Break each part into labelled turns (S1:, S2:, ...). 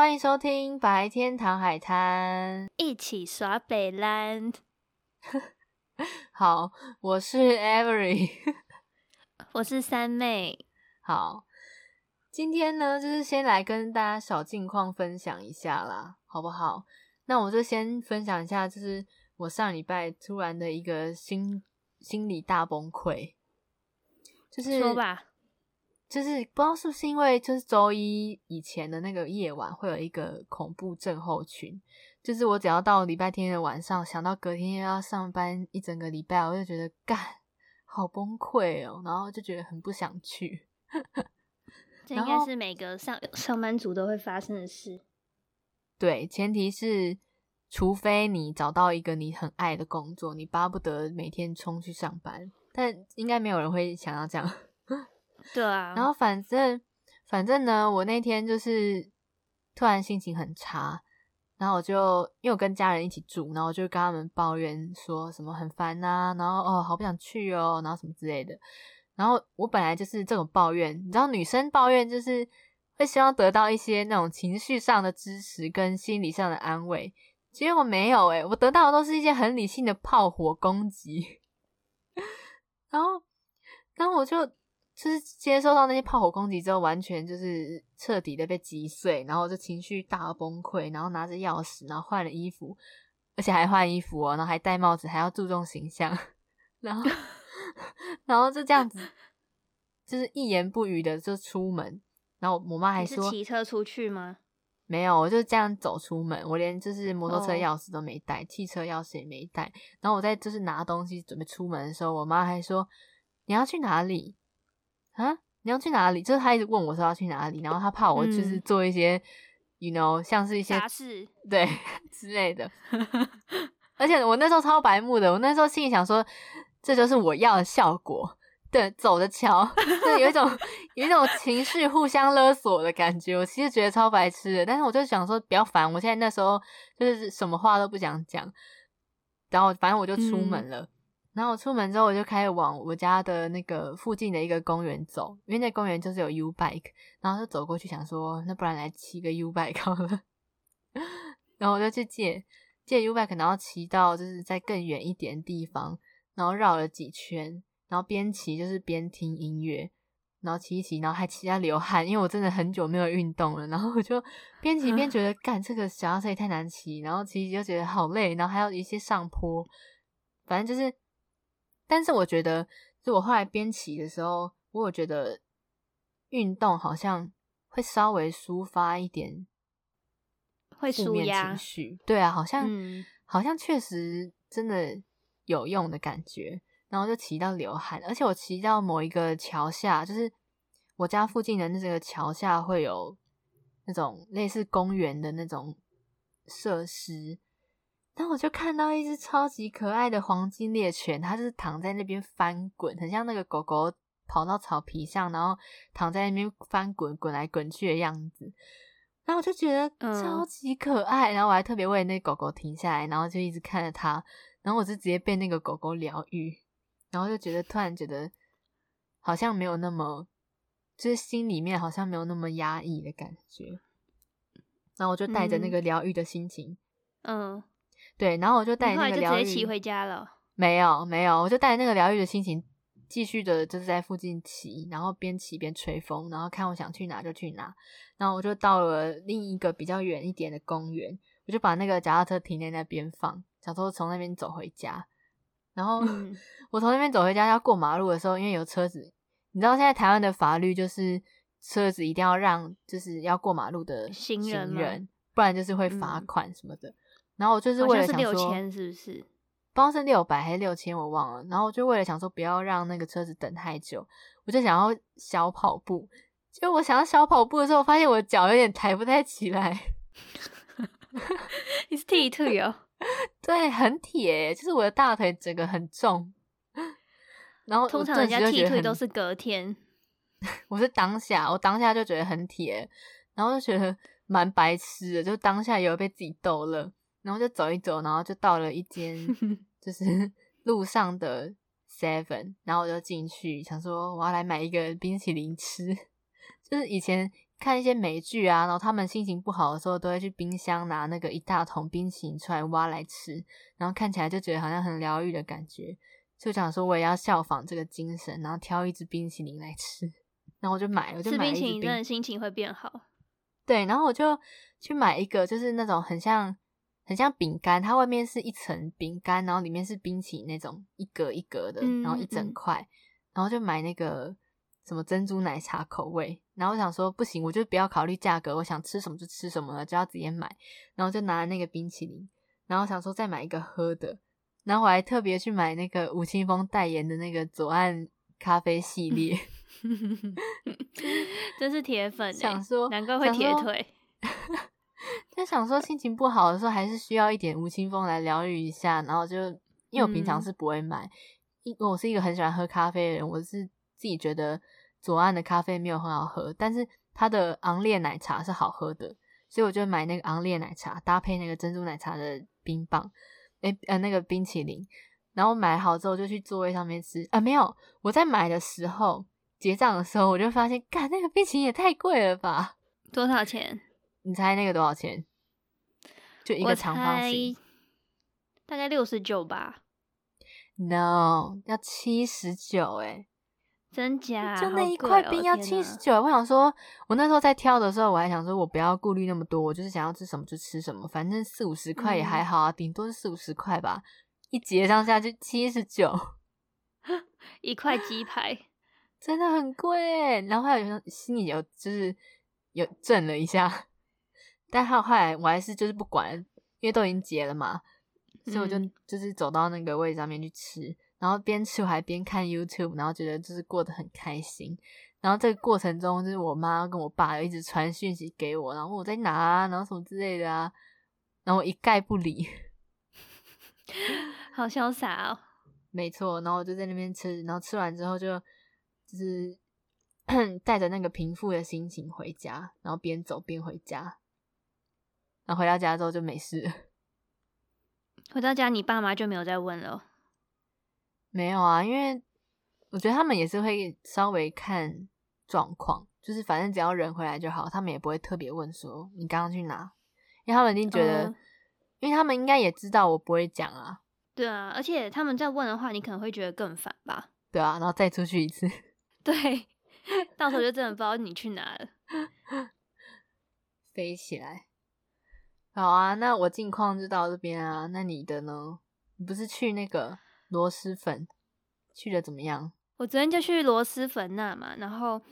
S1: 欢迎收听白天堂海滩，
S2: 一起耍北烂。
S1: 好，我是 Avery，
S2: 我是三妹。
S1: 好，今天呢，就是先来跟大家小近况分享一下啦，好不好？那我就先分享一下，就是我上礼拜突然的一个心心理大崩溃，就是
S2: 说吧。
S1: 就是不知道是不是因为就是周一以前的那个夜晚会有一个恐怖症候群，就是我只要到礼拜天的晚上，想到隔天又要上班一整个礼拜，我就觉得干好崩溃哦，然后就觉得很不想去。
S2: 这应该是每个上上班族都会发生的事。
S1: 对，前提是除非你找到一个你很爱的工作，你巴不得每天冲去上班，但应该没有人会想要这样。
S2: 对啊，
S1: 然后反正反正呢，我那天就是突然心情很差，然后我就因为我跟家人一起住，然后我就跟他们抱怨说什么很烦呐、啊，然后哦好不想去哦，然后什么之类的。然后我本来就是这种抱怨，你知道女生抱怨就是会希望得到一些那种情绪上的支持跟心理上的安慰，结果没有诶，我得到的都是一些很理性的炮火攻击。然后，然后我就。就是接受到那些炮火攻击之后，完全就是彻底的被击碎，然后就情绪大崩溃，然后拿着钥匙，然后换了衣服，而且还换衣服哦，然后还戴帽子，还要注重形象，然后，然后就这样子，就是一言不语的就出门，然后我妈还说，
S2: 骑车出去吗？
S1: 没有，我就这样走出门，我连就是摩托车钥匙都没带，oh. 汽车钥匙也没带，然后我在就是拿东西准备出门的时候，我妈还说，你要去哪里？啊！你要去哪里？就是他一直问我说要去哪里，然后他怕我就是做一些、嗯、，you know，像是一些对 之类的。而且我那时候超白目的，我那时候心里想说，这就是我要的效果。对，走着瞧，就有一种有一种情绪互相勒索的感觉。我其实觉得超白痴的，但是我就想说，比较烦。我现在那时候就是什么话都不想讲，然后反正我就出门了。嗯然后我出门之后，我就开始往我家的那个附近的一个公园走，因为那公园就是有 U bike，然后就走过去想说，那不然来骑个 U bike 好了。然后我就去借借 U bike，然后骑到就是在更远一点的地方，然后绕了几圈，然后边骑就是边听音乐，然后骑一骑，然后还骑到流汗，因为我真的很久没有运动了。然后我就边骑边觉得，干这个脚踏车也太难骑，然后骑骑就觉得好累，然后还有一些上坡，反正就是。但是我觉得，就我后来编骑的时候，我有觉得运动好像会稍微抒发一点，
S2: 会舒压
S1: 情绪。对啊，好像、
S2: 嗯、
S1: 好像确实真的有用的感觉。然后就骑到流汗，而且我骑到某一个桥下，就是我家附近的那个桥下会有那种类似公园的那种设施。然后我就看到一只超级可爱的黄金猎犬，它就是躺在那边翻滚，很像那个狗狗跑到草皮上，然后躺在那边翻滚，滚来滚去的样子。然后我就觉得超级可爱，嗯、然后我还特别为那狗狗停下来，然后就一直看着它，然后我就直接被那个狗狗疗愈，然后就觉得突然觉得好像没有那么，就是心里面好像没有那么压抑的感觉。然后我就带着那个疗愈的心情，
S2: 嗯。嗯
S1: 对，然后我就带那个疗愈，
S2: 直接骑回家了。
S1: 没有，没有，我就带那个疗愈的心情，继续的就是在附近骑，然后边骑边吹风，然后看我想去哪就去哪。然后我就到了另一个比较远一点的公园，我就把那个脚踏车停在那边放，想说从那边走回家。然后、嗯、我从那边走回家要过马路的时候，因为有车子，你知道现在台湾的法律就是车子一定要让就是要过马路的行人，
S2: 行人
S1: 不然就是会罚款什么的。嗯然后我就是为了想说，
S2: 六千是不是？
S1: 不知道是六百还是六千，我忘了。然后我就为了想说，不要让那个车子等太久，我就想要小跑步。结果我想要小跑步的时候，我发现我的脚有点抬不太起来。
S2: 你是踢腿哦？
S1: 对，很铁，就是我的大腿整个很重。然后
S2: 通常人家踢腿都是隔天，
S1: 我是当下，我当下就觉得很铁，然后就觉得蛮白痴的，就当下有被自己逗乐。然后就走一走，然后就到了一间 就是 路上的 Seven，然后我就进去想说我要来买一个冰淇淋吃，就是以前看一些美剧啊，然后他们心情不好的时候，都会去冰箱拿那个一大桶冰淇淋出来挖来吃，然后看起来就觉得好像很疗愈的感觉。就想说我也要效仿这个精神，然后挑一支冰淇淋来吃，然后我就买，我就买冰淇淋，
S2: 真的心情会变好。
S1: 对，然后我就去买一个，就是那种很像很像饼干，它外面是一层饼干，然后里面是冰淇淋那种一格一格的，然后一整块，然后就买那个什么珍珠奶茶口味。然后我想说不行，我就不要考虑价格，我想吃什么就吃什么了，就要直接买。然后就拿了那个冰淇淋，然后想说再买一个喝的。然后我还特别去买那个吴青峰代言的那个左岸咖啡系 列，
S2: 真是铁粉，
S1: 想说
S2: 难怪会铁腿。
S1: 就想说心情不好的时候，还是需要一点吴青峰来疗愈一下。然后就因为我平常是不会买，因为我是一个很喜欢喝咖啡的人，我是自己觉得左岸的咖啡没有很好喝，但是它的昂烈奶茶是好喝的，所以我就买那个昂烈奶茶搭配那个珍珠奶茶的冰棒。诶呃，那个冰淇淋，然后买好之后就去座位上面吃啊。没有，我在买的时候结账的时候，我就发现，干那个冰淇淋也太贵了吧？
S2: 多少钱？
S1: 你猜那个多少钱？就一个长方形，
S2: 大概六十九吧。
S1: No，要七十九诶。
S2: 真假？
S1: 就那一块冰要七十九。我想说，我那时候在挑的时候，我还想说，我不要顾虑那么多，我就是想要吃什么就吃什么，反正四五十块也还好啊，顶、嗯、多是四五十块吧。一结账下去七十九，
S2: 一块鸡排
S1: 真的很贵。然后后来有心里有就是有震了一下，但后后来我还是就是不管，因为都已经结了嘛，所以我就就是走到那个位置上面去吃。然后边吃我还边看 YouTube，然后觉得就是过得很开心。然后这个过程中，就是我妈跟我爸一直传讯息给我，然后我在哪啊，然后什么之类的啊，然后我一概不理，
S2: 好潇洒哦。
S1: 没错，然后我就在那边吃，然后吃完之后就就是 带着那个平复的心情回家，然后边走边回家。然后回到家之后就没事。
S2: 回到家，你爸妈就没有再问了。
S1: 没有啊，因为我觉得他们也是会稍微看状况，就是反正只要人回来就好，他们也不会特别问说你刚刚去哪，因为他们一定觉得，嗯、因为他们应该也知道我不会讲啊。
S2: 对啊，而且他们再问的话，你可能会觉得更烦吧？
S1: 对啊，然后再出去一次，
S2: 对，到时候就真的不知道你去哪了，
S1: 飞起来。好啊，那我近况就到这边啊，那你的呢？你不是去那个？螺蛳粉去的怎么样？
S2: 我昨天就去螺蛳粉那嘛，然后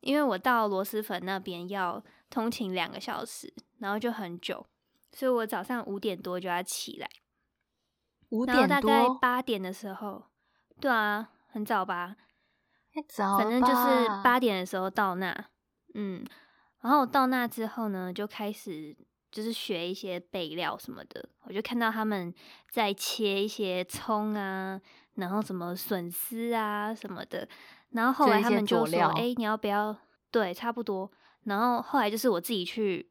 S2: 因为我到螺蛳粉那边要通勤两个小时，然后就很久，所以我早上五点多就要起来。
S1: 五点多？
S2: 大概八点的时候，对啊，很早吧？
S1: 太早，
S2: 反正就是八点的时候到那，嗯，然后到那之后呢，就开始。就是学一些备料什么的，我就看到他们在切一些葱啊，然后什么笋丝啊什么的，然后后来他们就说：“哎、欸，你要不要？”对，差不多。然后后来就是我自己去，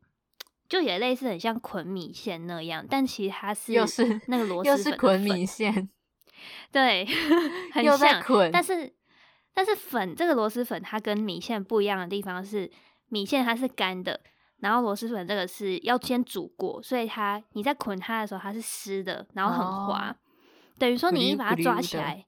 S2: 就也类似很像捆米线那样，但其实它是又是那个螺蛳粉，
S1: 又是捆米线，
S2: 对，很像捆。但是但是粉这个螺蛳粉它跟米线不一样的地方是，米线它是干的。然后螺蛳粉这个是要先煮过，所以它你在捆它的时候它是湿的，然后很滑，哦、等于说你一把它抓起来，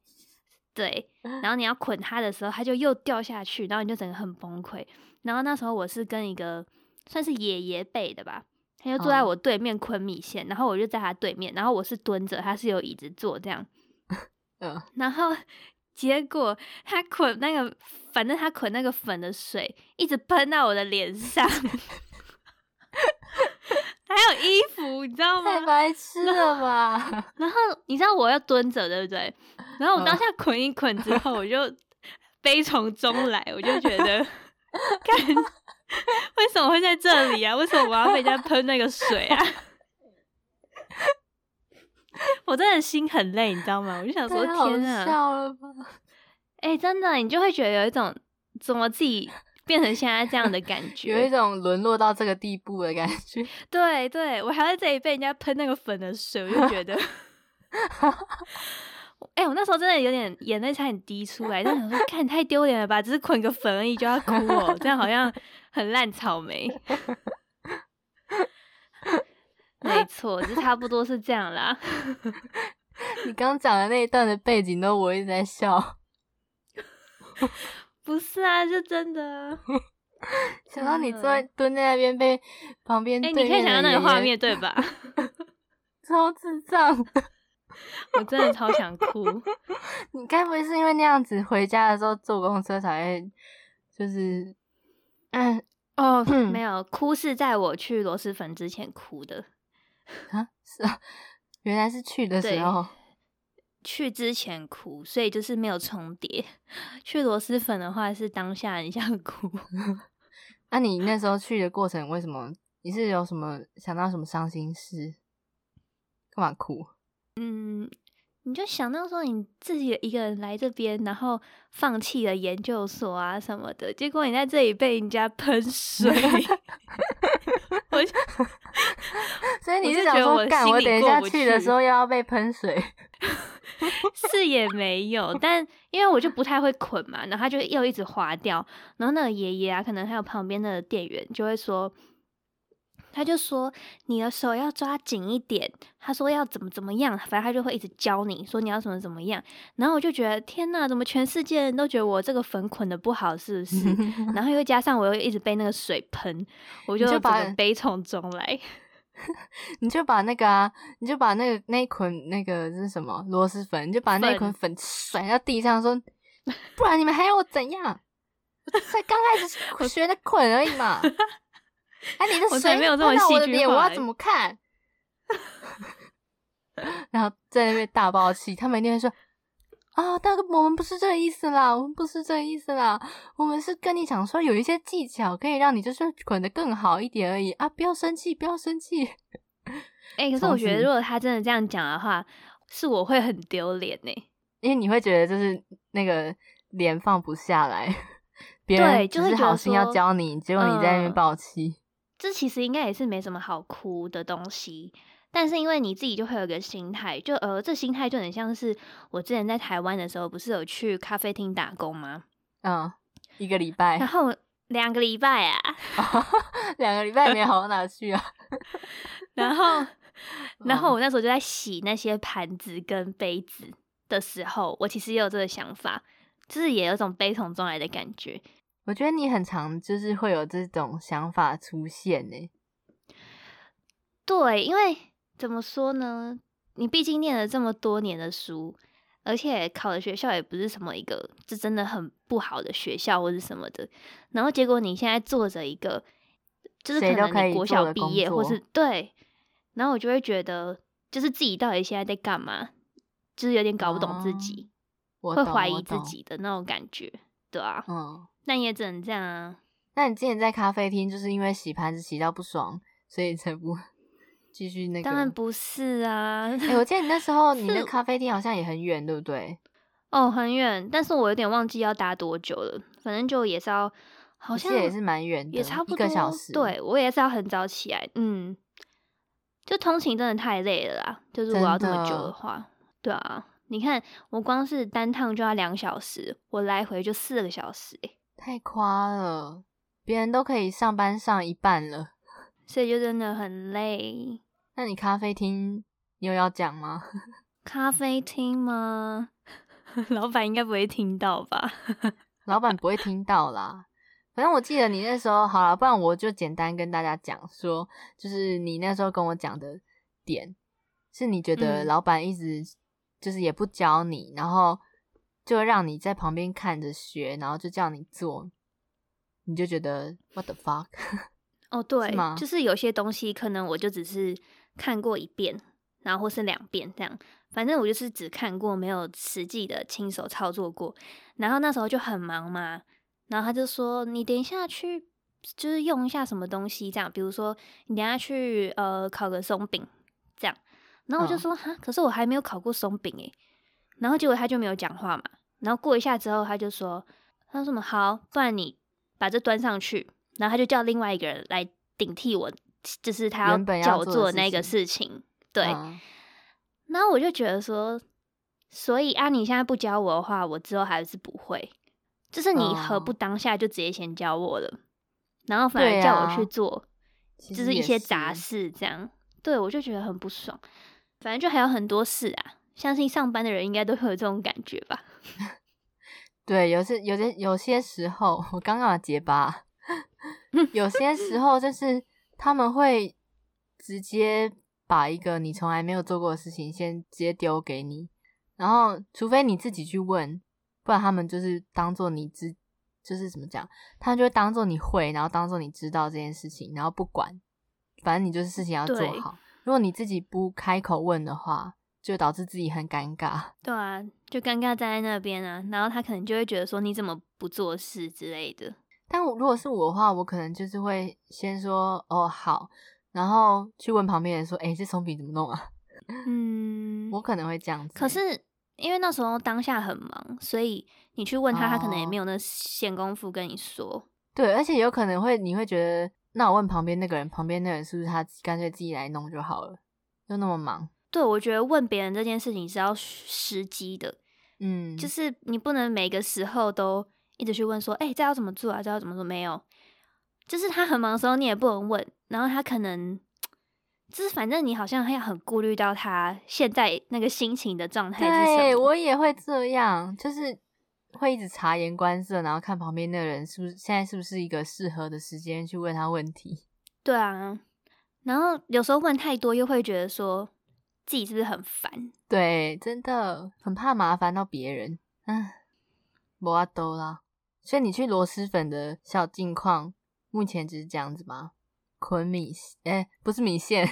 S2: 对，然后你要捆它的时候，它就又掉下去，然后你就整个很崩溃。然后那时候我是跟一个算是爷爷辈的吧，他就坐在我对面捆米线，哦、然后我就在他对面，然后我是蹲着，他是有椅子坐这样，嗯，然后 结果他捆那个，反正他捆那个粉的水一直喷到我的脸上。还有衣服，你知道吗？
S1: 太白痴了吧！
S2: 然后你知道我要蹲着，对不对？然后我当下捆一捆之后，我就悲从中来，我就觉得，看为什么会在这里啊？为什么我要被人家喷那个水啊？我真的心很累，你知道吗？我就想说，天啊，
S1: 笑了吧？
S2: 哎、欸，真的，你就会觉得有一种怎么自己。变成现在这样的感觉，
S1: 有一种沦落到这个地步的感觉。
S2: 对对，我还在这里被人家喷那个粉的水，我就觉得，哎、欸，我那时候真的有点眼泪差点滴出来，但想说，看太丢脸了吧，只是捆个粉而已就要哭哦，这样好像很烂草莓。没错，就差不多是这样啦。
S1: 你刚讲的那一段的背景都我一直在笑。
S2: 不是啊，就真的。
S1: 想到你坐在蹲在那边被旁边，哎、欸，
S2: 你可以想到那个画面对吧？
S1: 超智障，
S2: 我真的超想哭。
S1: 你该不会是因为那样子回家的时候坐公车才会，就是，嗯，
S2: 哦，嗯、没有，哭是在我去螺蛳粉之前哭的。
S1: 啊，是啊，原来是去的时候。
S2: 去之前哭，所以就是没有重叠。去螺蛳粉的话是当下很想哭。
S1: 那、啊、你那时候去的过程，为什么你是有什么想到什么伤心事？干嘛哭？
S2: 嗯，你就想到说你自己一个人来这边，然后放弃了研究所啊什么的，结果你在这里被人家喷水。我
S1: 所以你是想说，干我等一下去的时候又要被喷水？
S2: 是也没有，但 因为我就不太会捆嘛，然后他就又一直滑掉，然后那个爷爷啊，可能还有旁边的店员就会说，他就说你的手要抓紧一点，他说要怎么怎么样，反正他就会一直教你说你要怎么怎么样，然后我就觉得天哪，怎么全世界人都觉得我这个粉捆的不好，是不是？然后又加上我又一直被那个水喷，我就把悲从中来。
S1: 你就把那个啊，你就把那个那一捆那个是什么螺蛳粉，你就把那一捆粉甩到地上，说，不然你们还要我怎样？我才刚开始 学的捆而已嘛。哎，你的水
S2: 没有这么戏剧化，
S1: 我要怎么看？然后在那边大爆气，他们一定会说。啊，大哥，我们不是这个意思啦，我们不是这个意思啦，我们是跟你讲说有一些技巧可以让你就是滚得更好一点而已啊，不要生气，不要生气。
S2: 哎、欸，可是我觉得如果他真的这样讲的话，是我会很丢脸呢，
S1: 因为你会觉得就是那个脸放不下来，别人就是好心要教你，结果你在那边爆气、嗯。
S2: 这其实应该也是没什么好哭的东西。但是因为你自己就会有个心态，就呃，这心态就很像是我之前在台湾的时候，不是有去咖啡厅打工吗？
S1: 嗯，一个礼拜，
S2: 然后两个礼拜啊，
S1: 两个礼拜没好到哪去啊？
S2: 然后，然后我那时候就在洗那些盘子跟杯子的时候，我其实也有这个想法，就是也有种悲从中来的感觉。
S1: 我觉得你很常就是会有这种想法出现呢。
S2: 对，因为。怎么说呢？你毕竟念了这么多年的书，而且考的学校也不是什么一个，这真的很不好的学校或者什么的。然后结果你现在做着一个，就是可能你国小毕业，或是对，然后我就会觉得，就是自己到底现在在干嘛？就是有点搞不懂自己，
S1: 哦、
S2: 会怀疑自己的那种感觉，对啊。
S1: 嗯，
S2: 那也只能这样啊。
S1: 那你之前在咖啡厅，就是因为洗盘子洗到不爽，所以才不。继续那个，
S2: 当然不是啊！
S1: 哎、欸，我记得你那时候你的咖啡厅好像也很远，对不对？
S2: 哦，很远，但是我有点忘记要搭多久了。反正就也是要，好像
S1: 也是蛮远的，
S2: 也差不多
S1: 一个小时。
S2: 对，我也是要很早起来，嗯，就通勤真的太累了啦。就是我要这么久的话，的对啊，你看我光是单趟就要两小时，我来回就四个小时，欸，
S1: 太夸了！别人都可以上班上一半了。
S2: 所以就真的很累。
S1: 那你咖啡厅你有要讲吗？
S2: 咖啡厅吗？老板应该不会听到吧？
S1: 老板不会听到啦。反正我记得你那时候好了，不然我就简单跟大家讲说，就是你那时候跟我讲的点，是你觉得老板一直就是也不教你，嗯、然后就让你在旁边看着学，然后就叫你做，你就觉得 what the fuck？
S2: 哦，对，就是有些东西可能我就只是看过一遍，然后或是两遍这样，反正我就是只看过，没有实际的亲手操作过。然后那时候就很忙嘛，然后他就说：“你等一下去，就是用一下什么东西这样，比如说你等下去呃烤个松饼这样。”然后我就说：“哈、哦，可是我还没有烤过松饼诶。”然后结果他就没有讲话嘛。然后过一下之后，他就说：“他说什么好，不然你把这端上去。”然后他就叫另外一个人来顶替我，就是他要叫我做的那个事情。对，嗯、然后我就觉得说，所以啊，你现在不教我的话，我之后还是不会。就是你何不当下就直接先教我了，哦、然后反而叫我去做，就是一些杂事这样。对，我就觉得很不爽。反正就还有很多事啊，相信上班的人应该都会有这种感觉吧。
S1: 对，有些有些有些时候，我刚刚结巴，有些时候就是他们会直接把一个你从来没有做过的事情先直接丢给你，然后除非你自己去问。不然他们就是当做你知，就是怎么讲，他们就会当做你会，然后当做你知道这件事情，然后不管，反正你就是事情要做好。如果你自己不开口问的话，就导致自己很尴尬。
S2: 对啊，就尴尬站在那边啊，然后他可能就会觉得说你怎么不做事之类的。
S1: 但我如果是我的话，我可能就是会先说哦好，然后去问旁边人说，哎，这松饼怎么弄啊？嗯，我可能会这样子。
S2: 可是。因为那时候当下很忙，所以你去问他，他可能也没有那闲工夫跟你说。哦。
S1: 对，而且有可能会，你会觉得，那我问旁边那个人，旁边那个人是不是他干脆自己来弄就好了？又那么忙。
S2: 对，我觉得问别人这件事情是要时机的，嗯，就是你不能每个时候都一直去问说，哎、欸，这要怎么做啊？这要怎么做？没有，就是他很忙的时候，你也不能问，然后他可能。就是反正你好像要很顾虑到他现在那个心情的状态是什么。
S1: 对，我也会这样，就是会一直察言观色，然后看旁边那个人是不是现在是不是一个适合的时间去问他问题。
S2: 对啊，然后有时候问太多，又会觉得说自己是不是很烦？
S1: 对，真的很怕麻烦到别人。嗯，没办法啦。所以你去螺蛳粉的小近况，目前只是这样子吗？捆米，哎、欸，不是米线，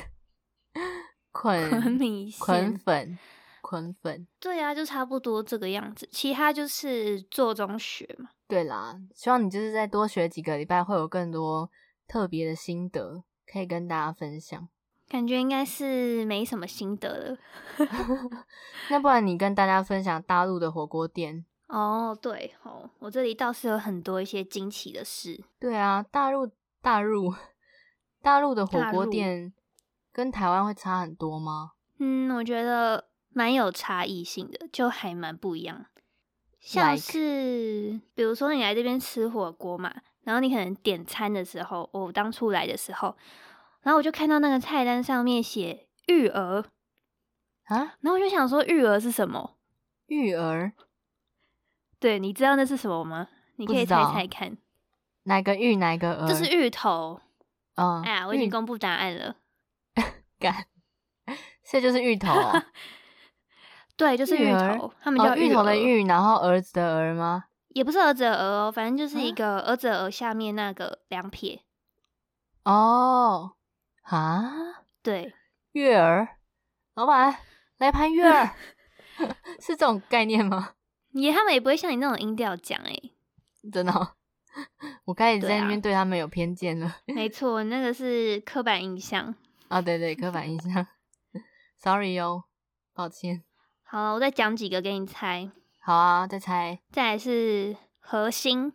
S1: 捆
S2: 捆米线，
S1: 捆粉，捆粉。
S2: 对啊，就差不多这个样子。其他就是做中学嘛。
S1: 对啦，希望你就是再多学几个礼拜，会有更多特别的心得可以跟大家分享。
S2: 感觉应该是没什么心得了。
S1: 那不然你跟大家分享大陆的火锅店？
S2: 哦，对哦，我这里倒是有很多一些惊奇的事。
S1: 对啊，大陆，大陆。大陆的火锅店跟台湾会差很多吗？
S2: 嗯，我觉得蛮有差异性的，就还蛮不一样。像是.比如说你来这边吃火锅嘛，然后你可能点餐的时候，我当初来的时候，然后我就看到那个菜单上面写育儿啊，然后我就想说育儿是什么？
S1: 育儿？
S2: 对，你知道那是什么吗？你可以猜猜看，
S1: 哪个芋哪个儿？
S2: 这是芋头。
S1: 嗯，
S2: 哎呀，我已经公布答案了。
S1: 干，这就是芋头哦。
S2: 对，就是芋头。他们叫
S1: 芋头的芋，然后儿子的儿吗？
S2: 也不是儿子的儿哦，反正就是一个儿子的儿下面那个两撇。
S1: 哦，啊，
S2: 对，
S1: 月儿，老板来盘月儿，是这种概念吗？
S2: 也，他们也不会像你那种音调讲哎，
S1: 真的。我开始在那边对他们有偏见了。啊、
S2: 没错，那个是刻板印象。
S1: 啊，对对，刻板印象。Sorry 哟，抱歉。
S2: 好，我再讲几个给你猜。
S1: 好啊，再猜。
S2: 再来是核心，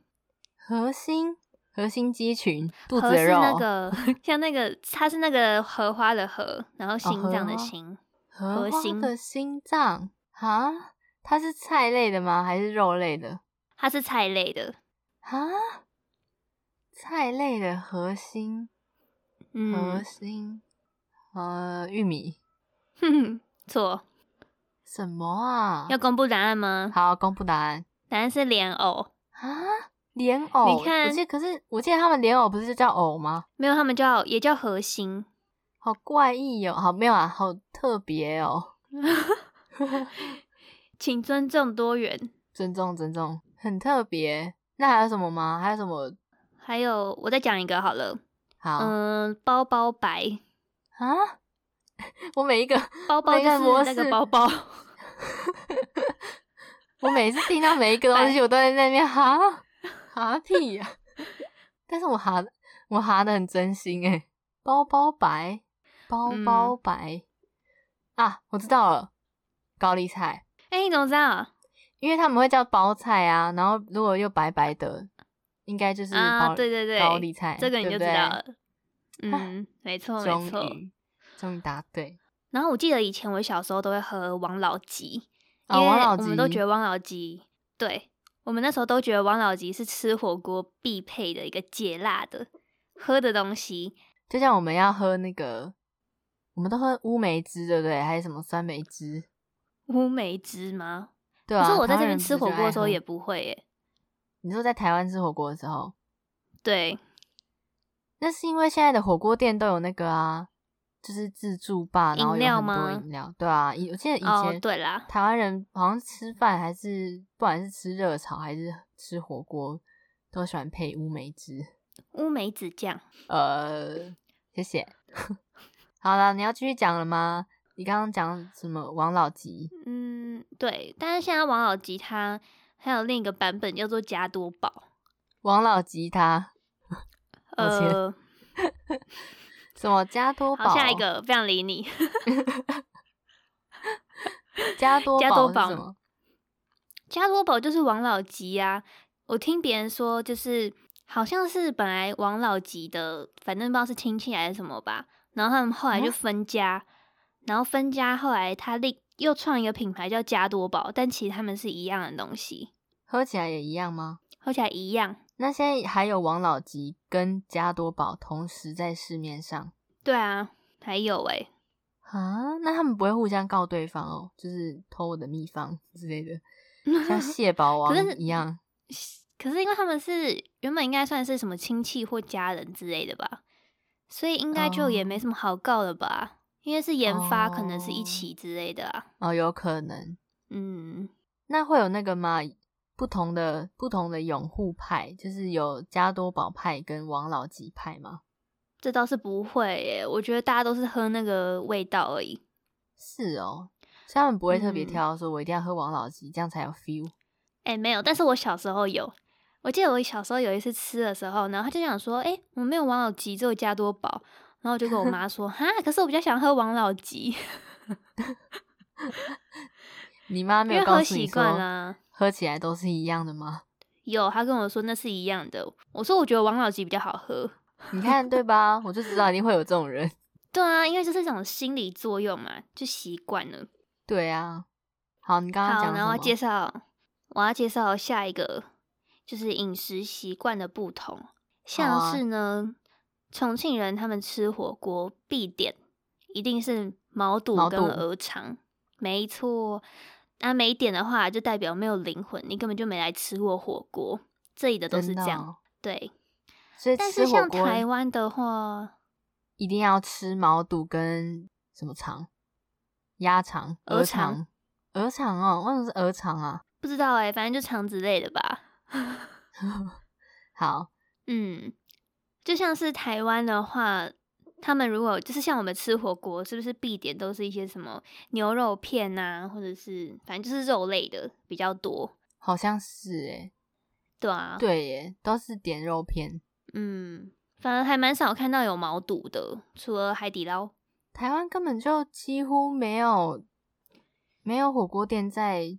S1: 核心，核心肌群，肚子的肉。
S2: 那个像那个，它是那个荷花的荷，然后心脏的心。
S1: 哦、核心的心脏啊？它是菜类的吗？还是肉类的？
S2: 它是菜类的。
S1: 啊，菜类的核心，嗯、核心，呃，玉米，
S2: 哼哼，错，
S1: 什么啊？
S2: 要公布答案吗？
S1: 好，公布答案。
S2: 答案是莲藕
S1: 啊，莲藕。你看，可是我记得他们莲藕不是就叫藕吗？
S2: 没有，他们叫也叫核心，
S1: 好怪异哦。好，没有啊，好特别哦。
S2: 请尊重多元，
S1: 尊重尊重，很特别。那还有什么吗？还有什么？
S2: 还有，我再讲一个好了。
S1: 好，
S2: 嗯，包包白
S1: 啊！我每一个
S2: 包包就是那个包包。
S1: 我每次听到每一个东西，我都在那边哈哈屁呀！但是我哈我哈的很真心诶。包包白，包包白、嗯、啊！我知道了，高丽菜。
S2: 哎、欸，你怎么知道？
S1: 因为他们会叫包菜啊，然后如果又白白的，应该就是啊，
S2: 对对对，
S1: 高丽菜，
S2: 这个你就知道了。嗯，没错 没错，
S1: 终于答对。
S2: 然后我记得以前我小时候都会喝王老吉，因为我们都觉得王老吉，对，我们那时候都觉得王老吉是吃火锅必配的一个解辣的喝的东西，
S1: 就像我们要喝那个，我们都喝乌梅汁，对不对？还有什么酸梅汁？
S2: 乌梅汁吗？
S1: 对啊。
S2: 可是我在这边吃火锅的时候也不会耶。
S1: 你说在台湾吃火锅的时候？
S2: 对。
S1: 那是因为现在的火锅店都有那个啊，就是自助吧，然后有很多饮料，对啊。以我记得以前，哦，
S2: 对啦，
S1: 台湾人好像吃饭还是不管是吃热炒还是吃火锅，都喜欢配乌梅汁、
S2: 乌梅子酱。
S1: 呃，谢谢。好了，你要继续讲了吗？你刚刚讲什么？王老吉？
S2: 嗯，对。但是现在王老吉他还有另一个版本叫做加多宝。
S1: 王老吉他。呃，什么加多宝？
S2: 好，下一个不想理你。
S1: 加多
S2: 加多
S1: 宝？
S2: 加多宝就是王老吉啊！我听别人说，就是好像是本来王老吉的，反正不知道是亲戚还是什么吧。然后他们后来就分家，嗯、然后分家后来他另又创一个品牌叫加多宝，但其实他们是一样的东西，
S1: 喝起来也一样吗？
S2: 喝起来一样。
S1: 那现在还有王老吉跟加多宝同时在市面上？
S2: 对啊，还有哎、欸，
S1: 啊，那他们不会互相告对方哦，就是偷我的秘方之类的，像 蟹堡王一样
S2: 可。可是因为他们是原本应该算是什么亲戚或家人之类的吧，所以应该就也没什么好告的吧？Oh. 因为是研发，可能是一起之类的啊。
S1: 哦，有可能。
S2: 嗯，
S1: 那会有那个吗？不同的不同的拥护派，就是有加多宝派跟王老吉派吗？
S2: 这倒是不会耶，我觉得大家都是喝那个味道而已。
S1: 是哦，所以他们不会特别挑说，我一定要喝王老吉，嗯、这样才有 feel。
S2: 哎、欸，没有，但是我小时候有，我记得我小时候有一次吃的时候，然后他就想说，哎、欸，我没有王老吉，只有加多宝，然后我就跟我妈说，哈，可是我比较想喝王老吉。
S1: 你妈没有告诉你说
S2: 喝习惯啊？
S1: 喝起来都是一样的吗？
S2: 有，她跟我说那是一样的。我说我觉得王老吉比较好喝。
S1: 你看对吧？我就知道一定会有这种人。
S2: 对啊，因为就是一种心理作用嘛，就习惯了。
S1: 对啊。好，你刚刚讲？
S2: 然后我要介绍，我要介绍下一个，就是饮食习惯的不同。像是呢，啊、重庆人他们吃火锅必点，一定是毛肚跟鹅肠，没错。那、啊、没点的话，就代表没有灵魂，你根本就没来吃过火锅。这里的都是这样，哦、对。
S1: 所以，
S2: 但是像台湾的话，
S1: 一定要吃毛肚跟什么肠？鸭肠、鹅肠、鹅肠哦，为什么是鹅肠啊？
S2: 不知道哎、欸，反正就肠子类的吧。
S1: 好，
S2: 嗯，就像是台湾的话。他们如果就是像我们吃火锅，是不是必点都是一些什么牛肉片啊，或者是反正就是肉类的比较多？
S1: 好像是诶、欸，
S2: 对啊，
S1: 对耶，都是点肉片。
S2: 嗯，反而还蛮少看到有毛肚的，除了海底捞。
S1: 台湾根本就几乎没有没有火锅店在，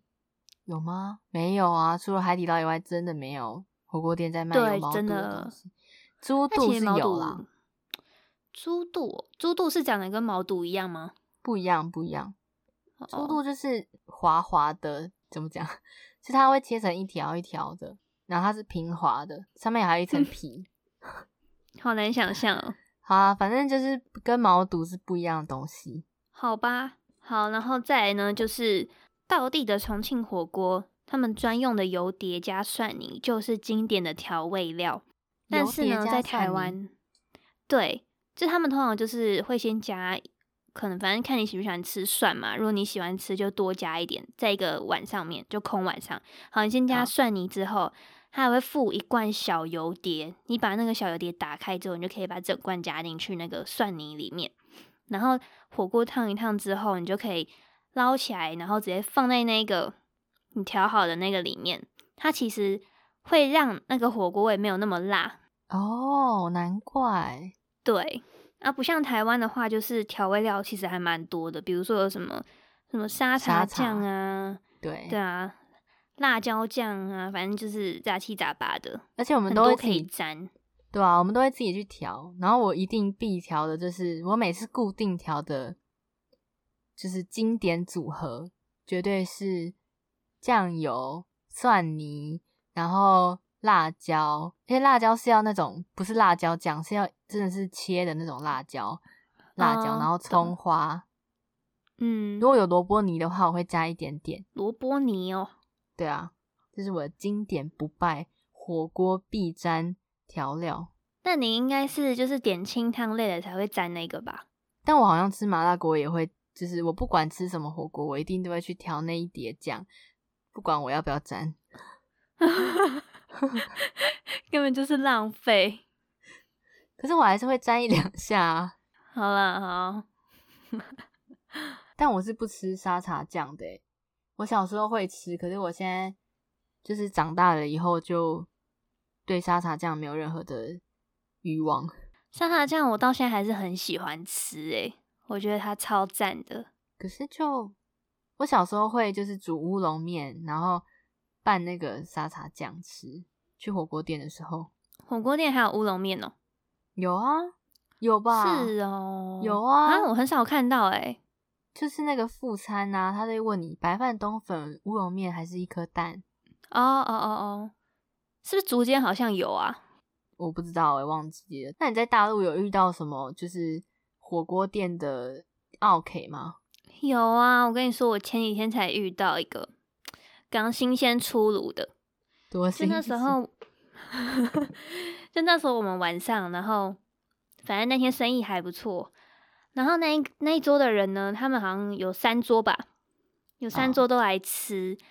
S1: 有吗？没有啊，除了海底捞以外，真的没有火锅店在卖有毛肚的东西。猪肚是有啦。
S2: 猪肚，猪肚是长得跟毛肚一样吗？
S1: 不一样，不一样。猪肚就是滑滑的，怎么讲？就它会切成一条一条的，然后它是平滑的，上面还有一层 皮，
S2: 好难想象哦。
S1: 好啊，反正就是跟毛肚是不一样的东西。
S2: 好吧，好，然后再来呢，就是道地的重庆火锅，他们专用的油碟加蒜泥就是经典的调味料。但是呢，在台湾，对。就他们通常就是会先加，可能反正看你喜不喜欢吃蒜嘛。如果你喜欢吃，就多加一点，在一个碗上面就空碗上。好，你先加蒜泥之后，它还会附一罐小油碟。你把那个小油碟打开之后，你就可以把整罐加进去那个蒜泥里面。然后火锅烫一烫之后，你就可以捞起来，然后直接放在那个你调好的那个里面。它其实会让那个火锅味没有那么辣。
S1: 哦，难怪。
S2: 对，啊，不像台湾的话，就是调味料其实还蛮多的，比如说有什么什么沙茶酱啊，
S1: 对
S2: 对啊，辣椒酱啊，反正就是杂七杂八的，
S1: 而且我们都会
S2: 可以沾，
S1: 对啊，我们都会自己去调。然后我一定必调的就是我每次固定调的，就是经典组合，绝对是酱油、蒜泥，然后辣椒。因为辣椒是要那种不是辣椒酱，是要真的是切的那种辣椒，辣椒，然后葱花。
S2: 嗯，
S1: 如果有萝卜泥的话，我会加一点点
S2: 萝卜泥哦。
S1: 对啊，这是我的经典不败火锅必沾调料。
S2: 那你应该是就是点清汤类的才会沾那个吧？
S1: 但我好像吃麻辣锅也会，就是我不管吃什么火锅，我一定都会去调那一碟酱，不管我要不要沾，
S2: 根本就是浪费。
S1: 可是我还是会沾一两下啊。
S2: 好啦，好。
S1: 但我是不吃沙茶酱的欸，我小时候会吃，可是我现在就是长大了以后，就对沙茶酱没有任何的欲望。
S2: 沙茶酱我到现在还是很喜欢吃欸，我觉得它超赞的。
S1: 可是就我小时候会就是煮乌龙面，然后拌那个沙茶酱吃。去火锅店的时候，
S2: 火锅店还有乌龙面哦？
S1: 有啊，有吧？
S2: 是哦，
S1: 有啊。
S2: 啊，我很少看到欸。
S1: 就是那个副餐呐，他在问你白饭、冬粉、乌龙面还是一颗蛋？
S2: 哦哦哦哦，是不是竹间好像有啊？
S1: 我不知道，我忘记了。那你在大陆有遇到什么就是火锅店的奥 K 吗？
S2: 有啊，我跟你说，我前几天才遇到一个刚新鲜出炉的。就那时候，就那时候我们晚上，然后反正那天生意还不错。然后那一那一桌的人呢，他们好像有三桌吧，有三桌都来吃。Oh.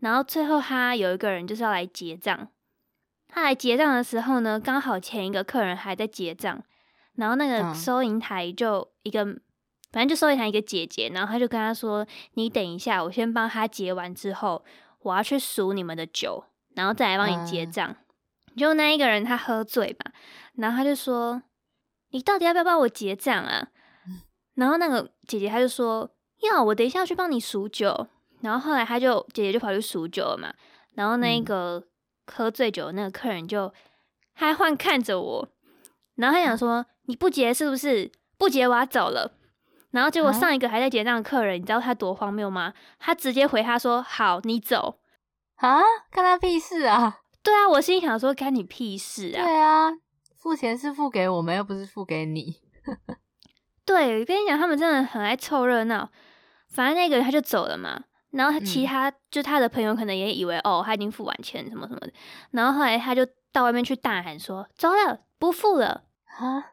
S2: 然后最后他有一个人就是要来结账，他来结账的时候呢，刚好前一个客人还在结账，然后那个收银台就一个，oh. 反正就收银台一个姐姐，然后他就跟他说：“你等一下，我先帮他结完之后，我要去数你们的酒，然后再来帮你结账。” Uh. 就那一个人他喝醉嘛，然后他就说：“你到底要不要帮我结账啊？”然后那个姐姐她就说要我等一下要去帮你数酒，然后后来他就姐姐就跑去数酒了嘛，然后那个喝醉酒的那个客人就还换看着我，然后他想说你不结是不是？不结我要走了。然后结果上一个还在结账的客人，你知道他多荒谬吗？他直接回他说好，你走
S1: 啊，干他屁事啊！
S2: 对啊，我心里想说干你屁事啊！
S1: 对啊，付钱是付给我们，又不是付给你。
S2: 对，我跟你讲，他们真的很爱凑热闹。反正那个人他就走了嘛，然后他其他、嗯、就他的朋友可能也以为哦，他已经付完钱什么什么的。然后后来他就到外面去大喊说：“走了，不付了啊！”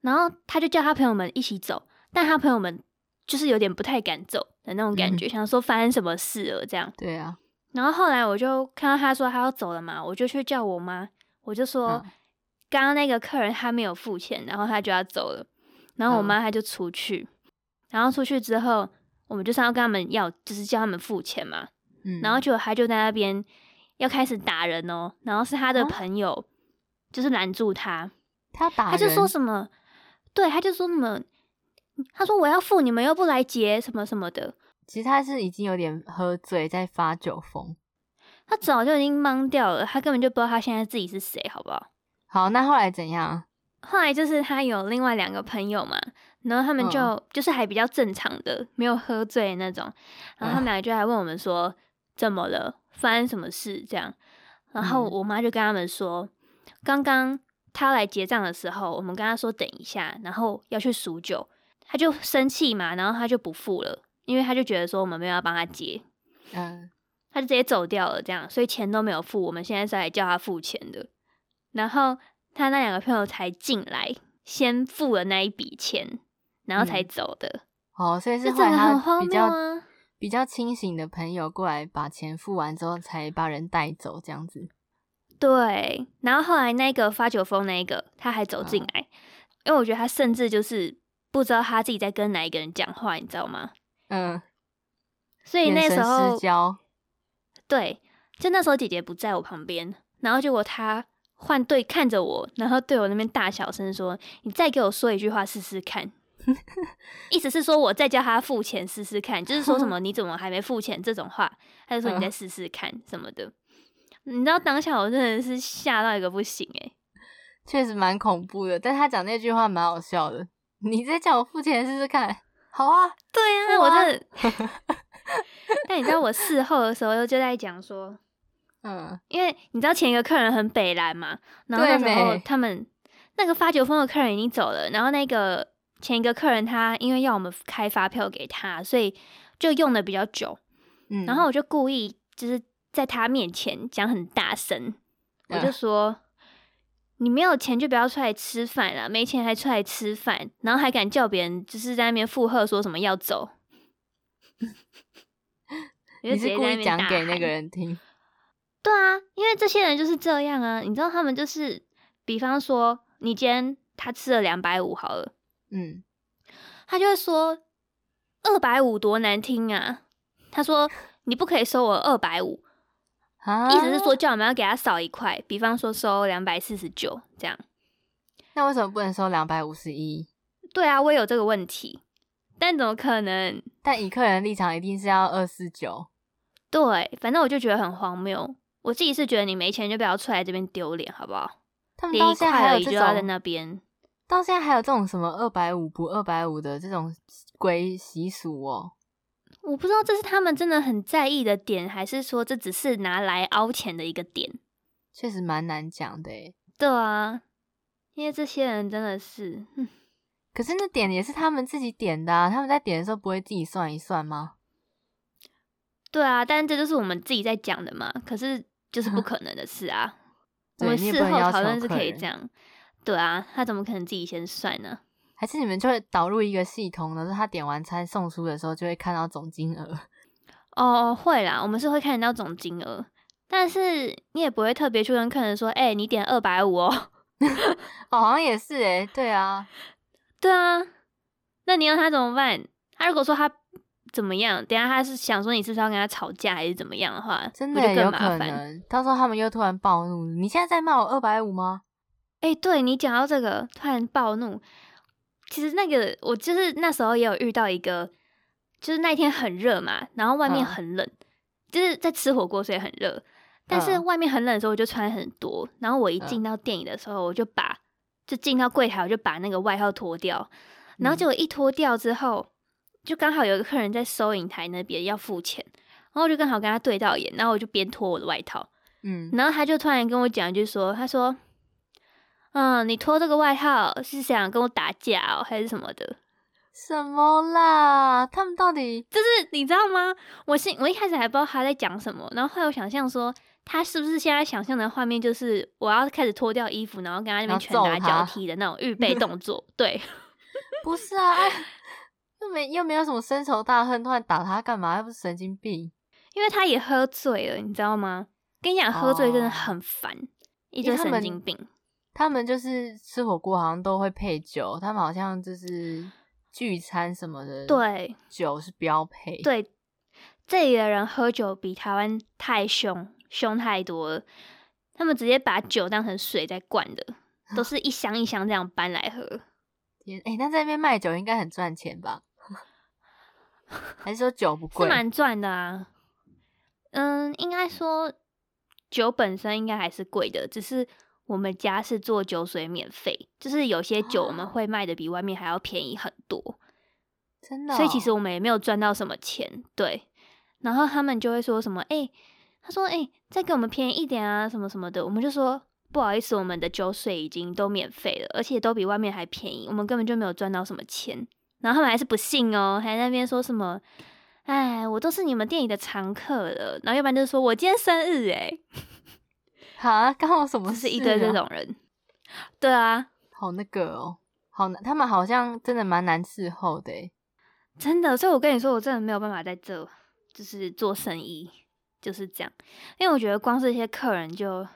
S2: 然后他就叫他朋友们一起走，但他朋友们就是有点不太敢走的那种感觉，嗯、想说发生什么事了这样。
S1: 对啊。
S2: 然后后来我就看到他说他要走了嘛，我就去叫我妈，我就说、嗯、刚刚那个客人他没有付钱，然后他就要走了。然后我妈她就出去，嗯、然后出去之后，我们就是要跟他们要，就是叫他们付钱嘛。嗯，然后就他就在那边要开始打人哦，然后是他的朋友就是拦住他，
S1: 他打人，
S2: 他就说什么，对，他就说什么，他说我要付，你们又不来结什么什么的。
S1: 其实他是已经有点喝醉，在发酒疯，
S2: 他早就已经懵掉了，他根本就不知道他现在自己是谁，好不好？
S1: 好，那后来怎样？
S2: 后来就是他有另外两个朋友嘛，然后他们就、嗯、就是还比较正常的，没有喝醉那种。然后他们两个就来问我们说、嗯、怎么了，发生什么事这样。然后我妈就跟他们说，刚刚他来结账的时候，我们跟他说等一下，然后要去数酒，他就生气嘛，然后他就不付了，因为他就觉得说我们没有要帮他结，嗯，他就直接走掉了这样，所以钱都没有付。我们现在是来叫他付钱的，然后。他那两个朋友才进来，先付了那一笔钱，然后才走的。
S1: 嗯、哦，所以是后来他比较比较清醒的朋友过来把钱付完之后，才把人带走这样子。
S2: 对，然后后来那个发酒疯那个他还走进来，哦、因为我觉得他甚至就是不知道他自己在跟哪一个人讲话，你知道吗？嗯。所以那时候，对，就那时候姐姐不在我旁边，然后结果他。换对看着我，然后对我那边大小声说：“你再给我说一句话试试看。”意思是说我再叫他付钱试试看，就是说什么你怎么还没付钱这种话，他就说你再试试看什么的。你知道当下我真的是吓到一个不行诶、欸，
S1: 确实蛮恐怖的。但他讲那句话蛮好笑的，你再叫我付钱试试看。好啊，
S2: 对啊，啊我真的 但你知道我事后的时候就在讲说，嗯，因为你知道前一个客人很北蓝嘛，然后那时候他们那个发酒疯的客人已经走了，然后那个前一个客人他因为要我们开发票给他，所以就用的比较久，嗯，然后我就故意就是在他面前讲很大声，我就说。嗯你没有钱就不要出来吃饭了，没钱还出来吃饭，然后还敢叫别人就是在那边附和说什么要走？
S1: 你是故意讲给那个人听？
S2: 对啊，因为这些人就是这样啊，你知道他们就是，比方说你今天他吃了两百五好了，嗯，他就会说二百五多难听啊，他说你不可以收我二百五。意思是说，叫我们要给他少一块，比方说收两百四十九这样。
S1: 那为什么不能收两百五十一？
S2: 对啊，我也有这个问题，但怎么可能？
S1: 但以客人的立场，一定是要二四九。
S2: 对，反正我就觉得很荒谬。我自己是觉得你没钱就不要出来这边丢脸，好不好？
S1: 他们到现在还有这种
S2: 在那边，
S1: 到现在还有这种什么二百五不二百五的这种鬼习俗哦。
S2: 我不知道这是他们真的很在意的点，还是说这只是拿来凹钱的一个点？
S1: 确实蛮难讲的诶。
S2: 对啊，因为这些人真的是，
S1: 可是那点也是他们自己点的啊，他们在点的时候不会自己算一算吗？
S2: 对啊，但这就是我们自己在讲的嘛。可是就是不 可能的事啊。我们事后讨论是可以这样。对啊，他怎么可能自己先算呢？
S1: 还是你们就会导入一个系统呢？是他点完餐送出的时候就会看到总金额。
S2: 哦，会啦，我们是会看得到总金额，但是你也不会特别去跟客人说：“哎、欸，你点二百五哦。”
S1: 哦，好像也是哎，对啊，
S2: 对啊。那你要他怎么办？他如果说他怎么样，等下他是想说你是不是要跟他吵架，还是怎么样的话，
S1: 真的有可能。到时候他们又突然暴怒，你现在在骂我二百五吗？
S2: 哎、欸，对你讲到这个，突然暴怒。其实那个我就是那时候也有遇到一个，就是那一天很热嘛，然后外面很冷，嗯、就是在吃火锅，所以很热。但是外面很冷的时候，我就穿很多。然后我一进到店里的时候，我就把就进到柜台，我就把那个外套脱掉。然后结果一脱掉之后，就刚好有一个客人在收银台那边要付钱，然后我就刚好跟他对到眼，然后我就边脱我的外套，嗯，然后他就突然跟我讲，就说他说。嗯，你脱这个外套是想跟我打架哦，还是什么的？
S1: 什么啦？他们到底
S2: 就是你知道吗？我心我一开始还不知道他在讲什么，然后后来我想象说，他是不是现在想象的画面就是我要开始脱掉衣服，然后跟他那边拳打脚踢的那种预 备动作？对，
S1: 不是啊，又没又没有什么深仇大恨，突然打他干嘛？又不是神经病，
S2: 因为他也喝醉了，你知道吗？跟你讲，喝醉真的很烦，哦、一堆神经病。
S1: 他们就是吃火锅，好像都会配酒。他们好像就是聚餐什么的，对，酒是标配。
S2: 对，这里的人喝酒比台湾太凶，凶太多了。他们直接把酒当成水在灌的，都是一箱一箱这样搬来喝。
S1: 天，哎、欸，那在那边卖酒应该很赚钱吧？还是说酒不贵？
S2: 是蛮赚的啊。嗯，应该说酒本身应该还是贵的，只是。我们家是做酒水免费，就是有些酒我们会卖的比外面还要便宜很多，
S1: 真的哦。
S2: 所以其实我们也没有赚到什么钱，对。然后他们就会说什么，哎，他说，哎，再给我们便宜一点啊，什么什么的。我们就说不好意思，我们的酒水已经都免费了，而且都比外面还便宜，我们根本就没有赚到什么钱。然后他们还是不信哦，还在那边说什么，哎，我都是你们店里的常客了。然后要不然就是说我今天生日，哎。
S1: 啊，刚好什么事？
S2: 是一堆这种人，对啊，
S1: 好那个哦，好难，他们好像真的蛮难伺候的，
S2: 真的。所以我跟你说，我真的没有办法在这就是做生意，就是这样。因为我觉得光是一些客人就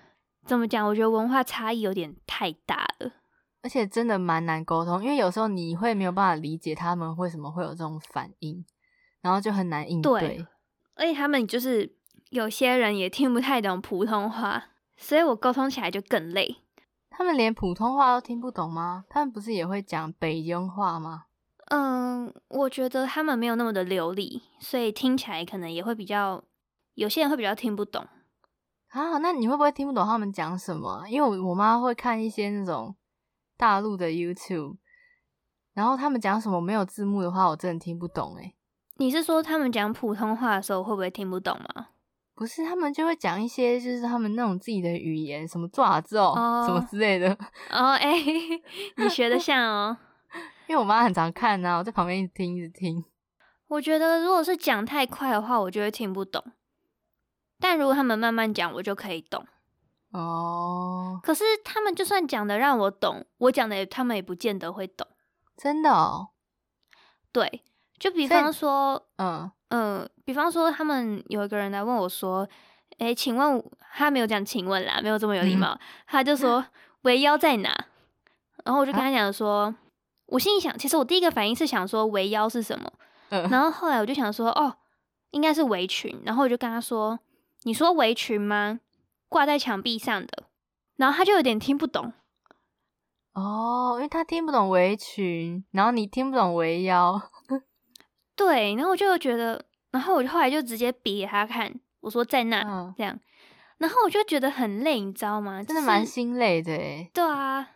S2: 怎么讲，我觉得文化差异有点太大了，
S1: 而且真的蛮难沟通。因为有时候你会没有办法理解他们为什么会有这种反应，然后就很难应对。对，
S2: 而且他们就是有些人也听不太懂普通话。所以我沟通起来就更累。
S1: 他们连普通话都听不懂吗？他们不是也会讲北京话吗？
S2: 嗯，我觉得他们没有那么的流利，所以听起来可能也会比较，有些人会比较听不懂。
S1: 啊，那你会不会听不懂他们讲什么？因为我我妈会看一些那种大陆的 YouTube，然后他们讲什么没有字幕的话，我真的听不懂诶。
S2: 你是说他们讲普通话的时候会不会听不懂吗？
S1: 不是，他们就会讲一些就是他们那种自己的语言，什么爪子哦，什么之类的。
S2: 哦，哎、欸，你学的像哦。
S1: 因为我妈很常看啊，我在旁边一直听，一直听。
S2: 我觉得如果是讲太快的话，我就会听不懂。但如果他们慢慢讲，我就可以懂。
S1: 哦。
S2: 可是他们就算讲的让我懂，我讲的也他们也不见得会懂。
S1: 真的哦。
S2: 对，就比方说，
S1: 嗯
S2: 嗯，比方说他们有一个人来问我说：“哎，请问他没有讲请问啦，没有这么有礼貌，嗯、他就说 围腰在哪？”然后我就跟他讲说。啊我心里想，其实我第一个反应是想说围腰是什么，嗯，然后后来我就想说，哦，应该是围裙，然后我就跟他说，你说围裙吗？挂在墙壁上的，然后他就有点听不懂，
S1: 哦，因为他听不懂围裙，然后你听不懂围腰，
S2: 对，然后我就觉得，然后我就后来就直接比给他看，我说在那，嗯，这样，然后我就觉得很累，你知道吗？
S1: 真的蛮心累的，诶，
S2: 对啊。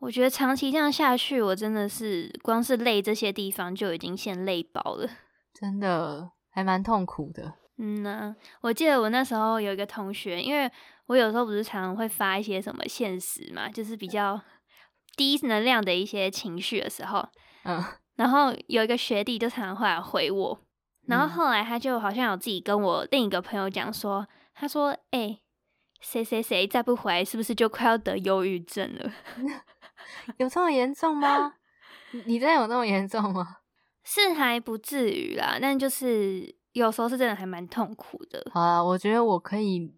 S2: 我觉得长期这样下去，我真的是光是累这些地方就已经先累饱了，
S1: 真的还蛮痛苦的。
S2: 嗯呐、啊，我记得我那时候有一个同学，因为我有时候不是常常会发一些什么现实嘛，就是比较低能量的一些情绪的时候，
S1: 嗯，
S2: 然后有一个学弟就常常会来回我，然后后来他就好像有自己跟我另一个朋友讲说，他说：“哎、欸，谁谁谁再不回来，是不是就快要得忧郁症了？”
S1: 有这么严重吗？你真的有那么严重吗？
S2: 是还不至于啦，但就是有时候是真的还蛮痛苦的。
S1: 好啦，我觉得我可以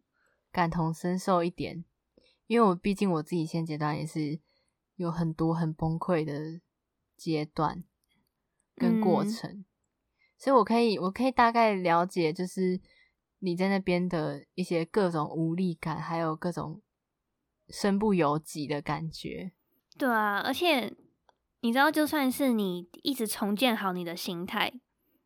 S1: 感同身受一点，因为我毕竟我自己现阶段也是有很多很崩溃的阶段跟过程，嗯，所以我可以我可以大概了解，就是你在那边的一些各种无力感，还有各种身不由己的感觉。
S2: 对啊，而且你知道，就算是你一直重建好你的心态，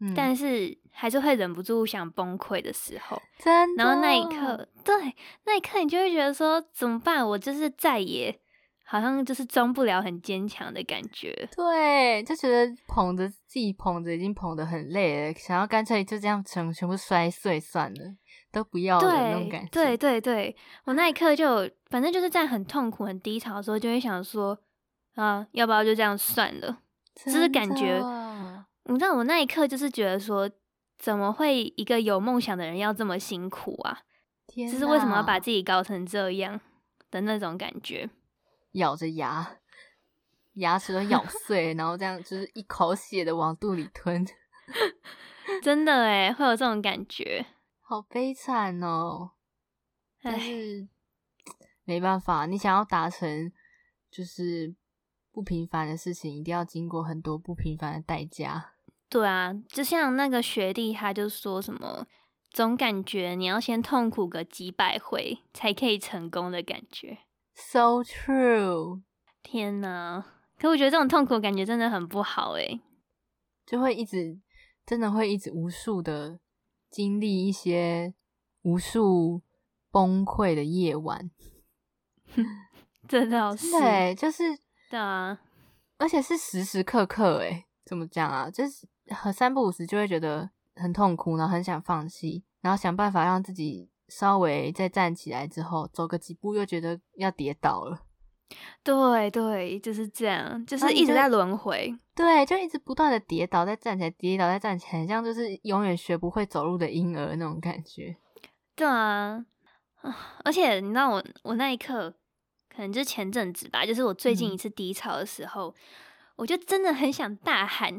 S2: 嗯，但是还是会忍不住想崩溃的时候。
S1: 真的。
S2: 然后那一刻，对，那一刻你就会觉得说怎么办？我就是再也好像就是装不了很坚强的感觉。
S1: 对，就觉得捧着自己捧着已经捧得很累了，想要干脆就这样全全部摔碎算了，都不要的那种感觉。
S2: 对对对，我那一刻就反正就是在很痛苦、很低潮的时候，就会想说。啊，要不要就这样算了？就是感觉，你知道，我那一刻就是觉得说，怎么会一个有梦想的人要这么辛苦啊？
S1: 天，
S2: 就是为什么要把自己搞成这样的那种感觉？
S1: 咬着牙，牙齿都咬 碎，然后这样就是一口血的往肚里吞。
S2: 真的诶，会有这种感觉，
S1: 好悲惨哦。但是没办法，你想要达成就是。不平凡的事情一定要经过很多不平凡的代价。
S2: 对啊，就像那个学弟，他就说什么，总感觉你要先痛苦个几百回才可以成功的感觉。
S1: So true！
S2: 天哪，可我觉得这种痛苦感觉真的很不好诶，
S1: 就会一直，真的会一直无数的经历一些无数崩溃的夜晚。
S2: 这倒是，
S1: 对，就是。
S2: 对啊，
S1: 而且是时时刻刻诶，怎么讲啊？就是和三不五时就会觉得很痛苦，然后很想放弃，然后想办法让自己稍微再站起来之后，走个几步又觉得要跌倒了。
S2: 对对，就是这样，就是一直在轮回。
S1: 对，就一直不断的跌倒，再站起来，跌倒再站起来，像就是永远学不会走路的婴儿那种感觉。
S2: 对啊，而且你知道我我那一刻。可能就是前阵子吧，就是我最近一次低潮的时候，嗯、我就真的很想大喊，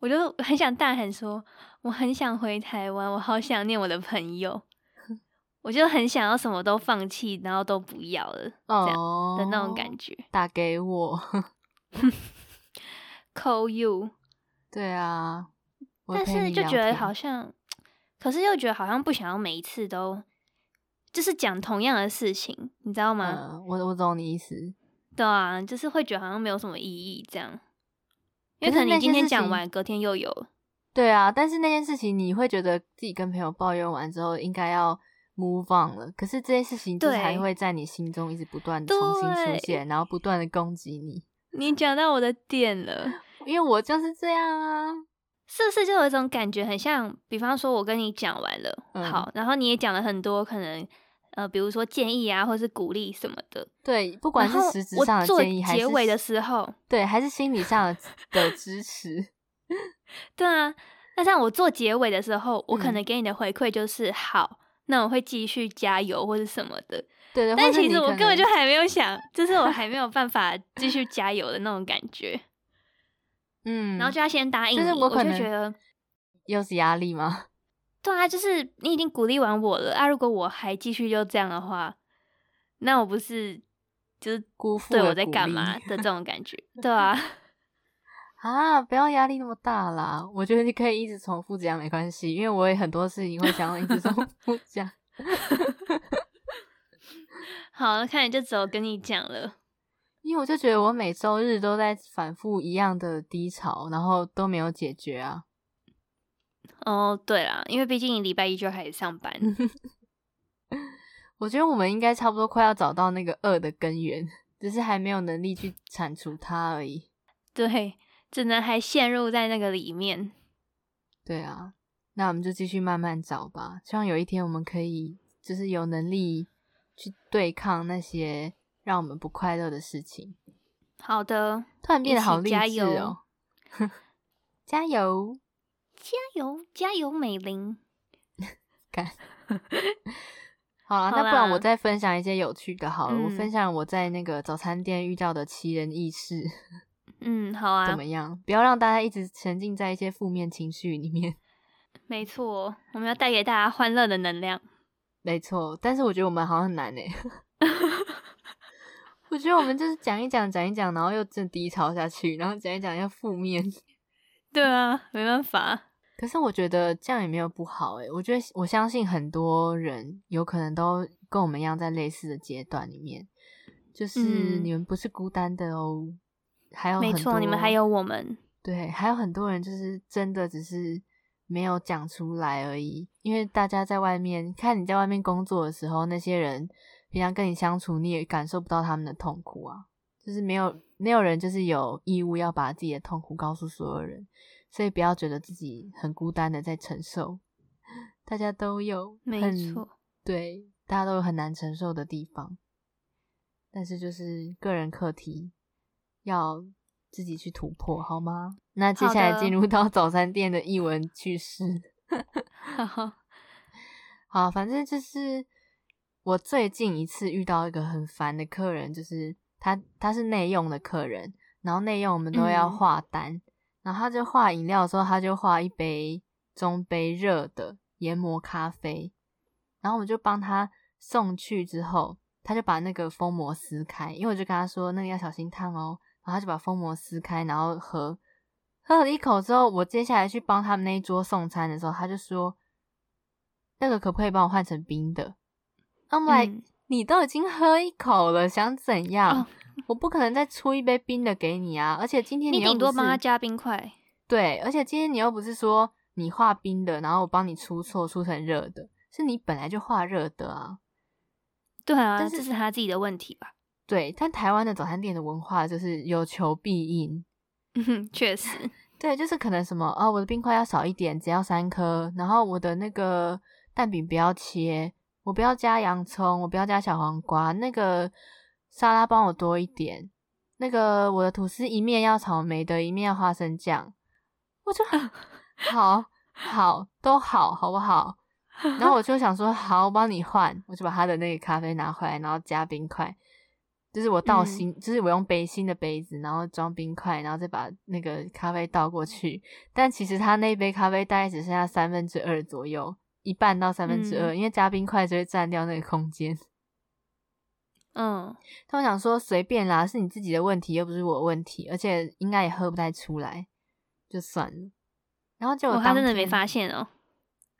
S2: 我就很想大喊说，我很想回台湾，我好想念我的朋友，我就很想要什么都放弃，然后都不要了，哦、这样的那种感觉。
S1: 打给我，
S2: call you。
S1: 对啊，
S2: 但是就觉得好像，可是又觉得好像不想要每一次都。就是讲同样的事情，你知道吗？
S1: 嗯、我我懂你意思。
S2: 对啊，就是会觉得好像没有什么意义这样，因为可能你今天讲完，隔天又有。
S1: 对啊，但是那件事情你会觉得自己跟朋友抱怨完之后应该要 move on 了，可是这些事情就是还会在你心中一直不断的重新出现，然后不断的攻击你。
S2: 你讲到我的点了，
S1: 因为我就是这样啊。
S2: 是不是就有一种感觉，很像，比方说我跟你讲完了，嗯、好，然后你也讲了很多可能，呃，比如说建议啊，或是鼓励什么的。
S1: 对，不管是实质上的建议，还是
S2: 结尾的时候，
S1: 对，还是心理上的支持。
S2: 对啊，那像我做结尾的时候，我可能给你的回馈就是、嗯、好，那我会继续加油或者什么的。
S1: 对对，
S2: 但其实我根本就还没有想，就是我还没有办法继续 加油的那种感觉。嗯，然后就要先答应你，我，可能我就觉得
S1: 又是压力吗？
S2: 对啊，就是你已经鼓励完我了啊！如果我还继续就这样的话，那我不是就是
S1: 辜负
S2: 对我在干嘛的这种感觉？对啊，
S1: 啊，不要压力那么大啦！我觉得你可以一直重复讲没关系，因为我也很多事情会想要一直重复 讲。
S2: 好，那看来就只有跟你讲了。
S1: 因为我就觉得我每周日都在反复一样的低潮，然后都没有解决啊。
S2: 哦，对啦，因为毕竟你礼拜一就开始上班。
S1: 我觉得我们应该差不多快要找到那个恶的根源，只是还没有能力去铲除它而已。
S2: 对，只能还陷入在那个里面。
S1: 对啊，那我们就继续慢慢找吧。希望有一天我们可以，就是有能力去对抗那些。让我们不快乐的事情。
S2: 好的，
S1: 突然变得好励志哦！加油，
S2: 加油，加油，美玲！
S1: 干，好了，那不然我再分享一些有趣的好了。嗯、我分享我在那个早餐店遇到的奇人异事。
S2: 嗯，好啊。
S1: 怎么样？不要让大家一直沉浸在一些负面情绪里面。
S2: 没错，我们要带给大家欢乐的能量。
S1: 没错，但是我觉得我们好像很难呢。我觉得我们就是讲一讲，讲一讲，然后又正低潮下去，然后讲一讲又负面。
S2: 对啊，没办法。
S1: 可是我觉得这样也没有不好诶，我觉得我相信很多人有可能都跟我们一样在类似的阶段里面，就是你们不是孤单的哦。嗯、还有没错，
S2: 你们还有我们。
S1: 对，还有很多人就是真的只是没有讲出来而已，因为大家在外面看你在外面工作的时候，那些人。平常跟你相处，你也感受不到他们的痛苦啊，就是没有没有人就是有义务要把自己的痛苦告诉所有人，所以不要觉得自己很孤单的在承受，大家都有，
S2: 没错，
S1: 对，大家都有很难承受的地方，但是就是个人课题，要自己去突破，好吗？那接下来进入到早餐店的艺文趣事，好，反正就是。我最近一次遇到一个很烦的客人，就是他他是内用的客人，然后内用我们都要画单，嗯、然后他就画饮料的时候，他就画一杯中杯热的研磨咖啡，然后我们就帮他送去之后，他就把那个封膜撕开，因为我就跟他说那个要小心烫哦，然后他就把封膜撕开，然后喝喝了一口之后，我接下来去帮他们那一桌送餐的时候，他就说那个可不可以帮我换成冰的？I'm like，、嗯、你都已经喝一口了，想怎样？哦、我不可能再出一杯冰的给你啊！而且今天你顶
S2: 多帮他加冰块。
S1: 对，而且今天你又不是说你画冰的，然后我帮你出错，出成热的，是你本来就画热的啊。
S2: 对啊，但是这是他自己的问题吧？
S1: 对，但台湾的早餐店的文化就是有求必应。
S2: 嗯哼，确实，
S1: 对，就是可能什么哦，我的冰块要少一点，只要三颗，然后我的那个蛋饼不要切。我不要加洋葱，我不要加小黄瓜。那个沙拉帮我多一点。那个我的吐司一面要草莓的，一面要花生酱。我就 好好都好，好不好？然后我就想说，好，我帮你换。我就把他的那个咖啡拿回来，然后加冰块。就是我倒新，嗯、就是我用杯新的杯子，然后装冰块，然后再把那个咖啡倒过去。但其实他那杯咖啡大概只剩下三分之二左右。一半到三分之二，嗯、因为加冰块就会占掉那个空间。
S2: 嗯，
S1: 他们想说随便啦，是你自己的问题，又不是我的问题，而且应该也喝不太出来，就算了。然后就
S2: 他真的没发现哦，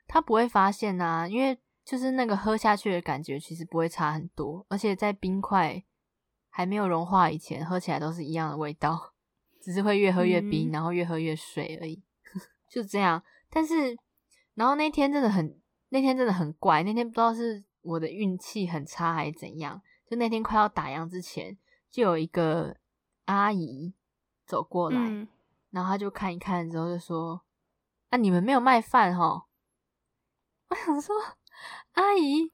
S1: 他不会发现啊，因为就是那个喝下去的感觉其实不会差很多，而且在冰块还没有融化以前，喝起来都是一样的味道，只是会越喝越冰，嗯、然后越喝越水而已，就这样。但是。然后那天真的很，那天真的很怪。那天不知道是我的运气很差还是怎样，就那天快要打烊之前，就有一个阿姨走过来，嗯、然后他就看一看之后就说：“啊，你们没有卖饭哈？我想说，阿姨，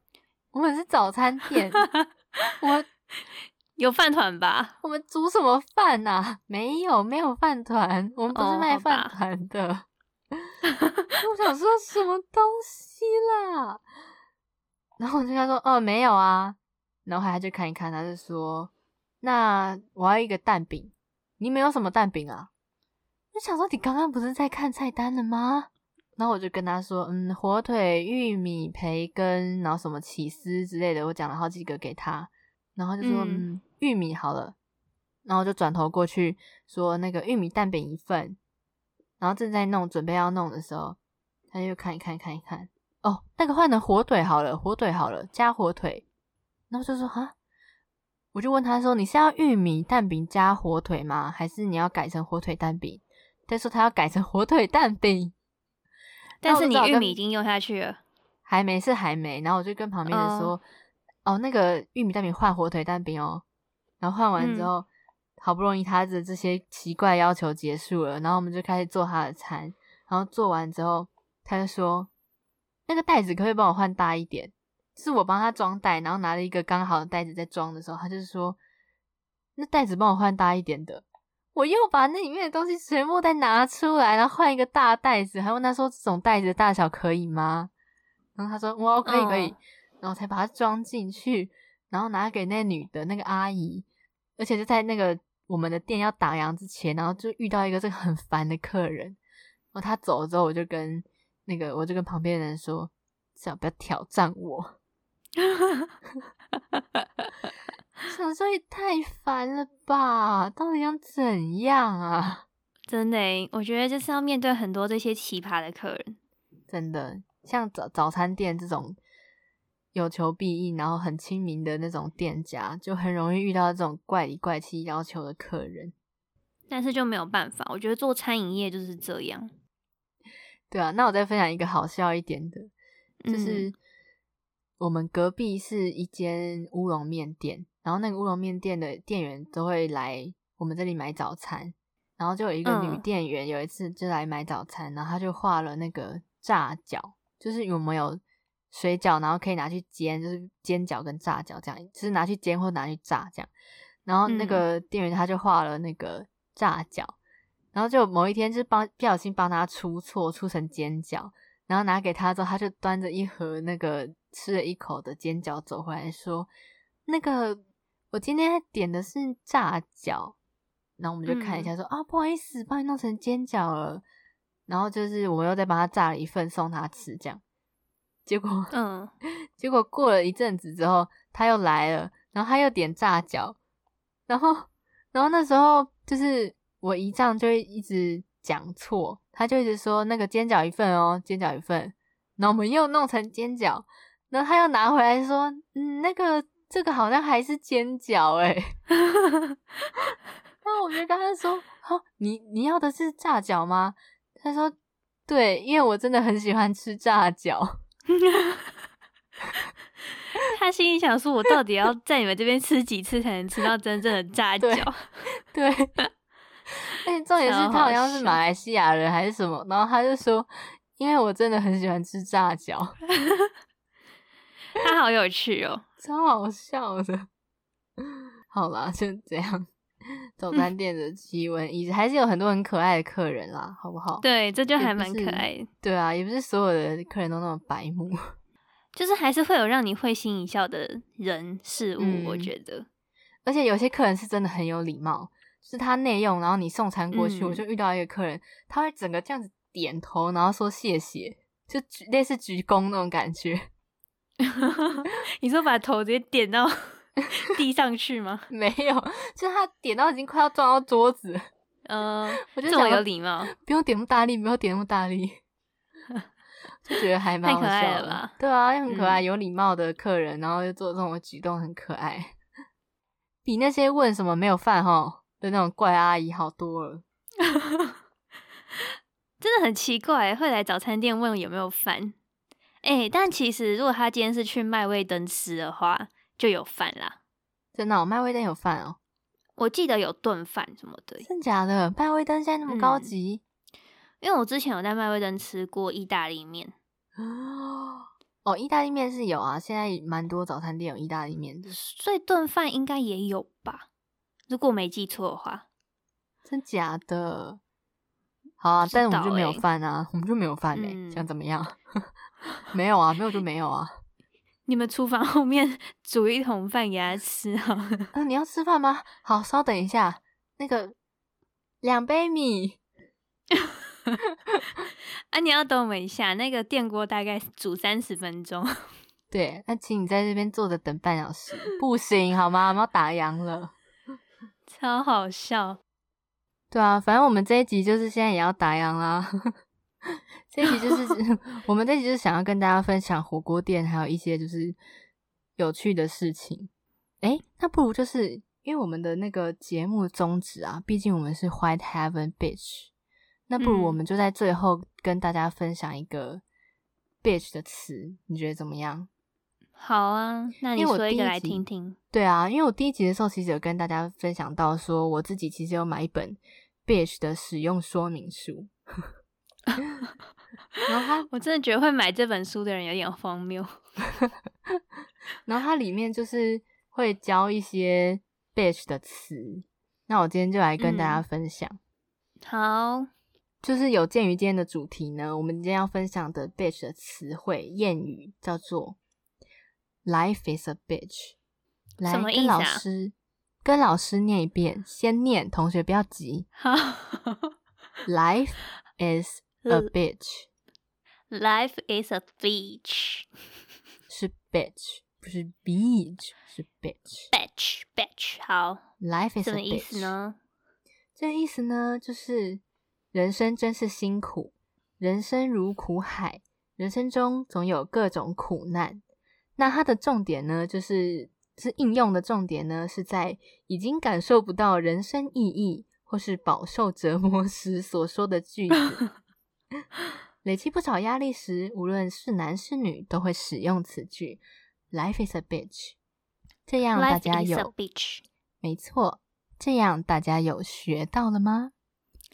S1: 我们是早餐店，我
S2: 有饭团吧？
S1: 我们煮什么饭呐、啊？没有，没有饭团，我们不是卖饭团的。哦、我想说什么东西啦？然后我就跟他说：“哦，没有啊。”然后他就看一看，他就说：“那我要一个蛋饼，你们有什么蛋饼啊？”我想说，你刚刚不是在看菜单了吗？然后我就跟他说：“嗯，火腿、玉米、培根，然后什么起司之类的，我讲了好几个给他。”然后就说：“嗯，嗯，玉米好了。”然后就转头过去说：“那个玉米蛋饼一份。”然后正在弄，准备要弄的时候，他就看一看，看一看。哦，那个换成火腿好了，火腿好了，加火腿。然后就说哈，我就问他说：“你是要玉米蛋饼加火腿吗？还是你要改成火腿蛋饼？”他说他要改成火腿蛋饼，
S2: 但是你玉米已经用下去了，
S1: 还没是还没。然后我就跟旁边的说：“ oh. 哦，那个玉米蛋饼换火腿蛋饼哦。”然后换完之后，嗯、好不容易他的这些奇怪要求结束了，然后我们就开始做他的餐。然后做完之后，他就说。那个袋子可不可以帮我换大一点？是我帮他装袋，然后拿了一个刚好的袋子在装的时候，他就是说，那袋子帮我换大一点的。我又把那里面的东西全部再拿出来，然后换一个大袋子，还问他说这种袋子的大小可以吗？然后他说我可以可以，嗯、然后才把它装进去，然后拿给那女的那个阿姨，而且就在那个我们的店要打烊之前，然后就遇到一个这个很烦的客人，然后他走了之后，我就跟。那个，我就跟旁边的人说：“只要不要挑战我。”想说也太烦了吧？到底想怎样啊？
S2: 真的，我觉得就是要面对很多这些奇葩的客人。
S1: 真的，像早早餐店这种有求必应，然后很亲民的那种店家，就很容易遇到这种怪里怪气要求的客人。
S2: 但是就没有办法，我觉得做餐饮业就是这样。
S1: 对啊，那我再分享一个好笑一点的，就是我们隔壁是一间乌龙面店，然后那个乌龙面店的店员都会来我们这里买早餐，然后就有一个女店员有一次就来买早餐，然后她就画了那个炸饺，就是有没有水饺，然后可以拿去煎，就是煎饺跟炸饺这样，就是拿去煎或拿去炸这样，然后那个店员他就画了那个炸饺。然后就某一天，就是帮不小心帮他出错，出成煎饺，然后拿给他之后，他就端着一盒那个吃了一口的煎饺走回来，说：“那个我今天点的是炸饺。”然后我们就看一下说，说、嗯：“啊，不好意思，帮你弄成煎饺了。”然后就是我们又再帮他炸了一份送他吃，这样。结果，嗯，结果过了一阵子之后，他又来了，然后他又点炸饺，然后，然后那时候就是。我姨丈就会一直讲错，他就一直说那个煎饺一份哦，煎饺一份。然后我们又弄成煎饺，然后他又拿回来说，嗯，那个这个好像还是煎饺哎。然后我就跟他说，哦，你你要的是炸饺吗？他说对，因为我真的很喜欢吃炸饺。
S2: 他心里想说，我到底要在你们这边吃几次才能吃到真正的 炸饺？
S1: 对。对哎，重点是他好像是马来西亚人还是什么，然后他就说，因为我真的很喜欢吃炸饺，
S2: 他好有趣哦，
S1: 超好笑的。好啦，就这样，早餐店的奇闻异事，还是有很多很可爱的客人啦，好不好？
S2: 对，这就还蛮可爱的。
S1: 对啊，也不是所有的客人都那么白目，
S2: 就是还是会有让你会心一笑的人事物，嗯、我觉得。
S1: 而且有些客人是真的很有礼貌。是他内用，然后你送餐过去，嗯、我就遇到一个客人，他会整个这样子点头，然后说谢谢，就类似鞠躬那种感觉。
S2: 你说把头直接点到 地上去吗？
S1: 没有，就是他点到已经快要撞到桌子。
S2: 嗯、呃，我就这么有礼貌，
S1: 不用点那么大力，不用点那么大力，就觉得还蛮好笑的吧？对啊，又很可爱，嗯、有礼貌的客人，然后又做这种举动，很可爱，比那些问什么没有饭哈。的那种怪阿姨好多了，
S2: 真的很奇怪，会来早餐店问有没有饭。哎、欸，但其实如果他今天是去麦味登吃的话，就有饭啦。
S1: 真的、哦，麦味登有饭哦。
S2: 我记得有炖饭什么的。
S1: 真假的？麦味登现在那么高级？
S2: 因因为我之前有在麦味登吃过意大利面。
S1: 哦，意大利面是有啊，现在蛮多早餐店有意大利面的，
S2: 所以炖饭应该也有吧？如果没记错的话，
S1: 真假的？好啊，但是我们就没有饭啊，我们就没有饭嘞、欸嗯，想怎么样？没有啊，没有就没有啊。
S2: 你们厨房 后面煮一桶饭给他吃啊？
S1: 嗯、呃，你要吃饭吗？好，稍等一下，那个两杯米。
S2: 啊，你要等我们一下，那个电锅大概煮三十分钟。
S1: 对，那请你在这边坐着等半小时，不行好吗？我们要打烊了，
S2: 超好笑。
S1: 对啊，反正我们这一集就是现在也要打烊啦。这一集就是 我们这一集就是想要跟大家分享火锅店，还有一些就是有趣的事情。诶，那不如就是因为我们的那个节目宗旨啊，毕竟我们是 White Heaven Bitch。那不如我们就在最后跟大家分享一个 bitch 的词，你觉得怎么样？
S2: 好啊，那你说一个来听听。
S1: 对啊，因为我第一集的时候其实有跟大家分享到，说我自己其实有买一本 bitch 的使用说明书。然后他，
S2: 我真的觉得会买这本书的人有点荒谬。
S1: 然后它里面就是会教一些 bitch 的词，那我今天就来跟大家分享。
S2: 嗯、好。
S1: 就是有鉴于今天的主题呢，我们今天要分享的 bitch 的词汇谚语叫做 “life is a bitch”。来，什么意思啊？跟老师跟老师念一遍，先念，同学不要急。Life is a bitch.
S2: Life is a bitch.
S1: 是 bitch，不是 beach，是 bitch。
S2: bitch bitch 好。
S1: Life is a bitch。什么
S2: 意思呢？
S1: 这个意思呢，就是。人生真是辛苦，人生如苦海，人生中总有各种苦难。那它的重点呢，就是是应用的重点呢，是在已经感受不到人生意义或是饱受折磨时所说的句子。累积不少压力时，无论是男是女，都会使用此句：“Life is a bitch。”这样大家有。没错，这样大家有学到了吗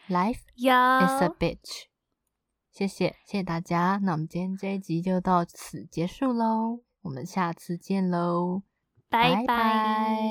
S1: ？Life is a bitch。谢谢，谢谢大家。那我们今天这一集就到此结束喽，我们下次见喽，拜拜。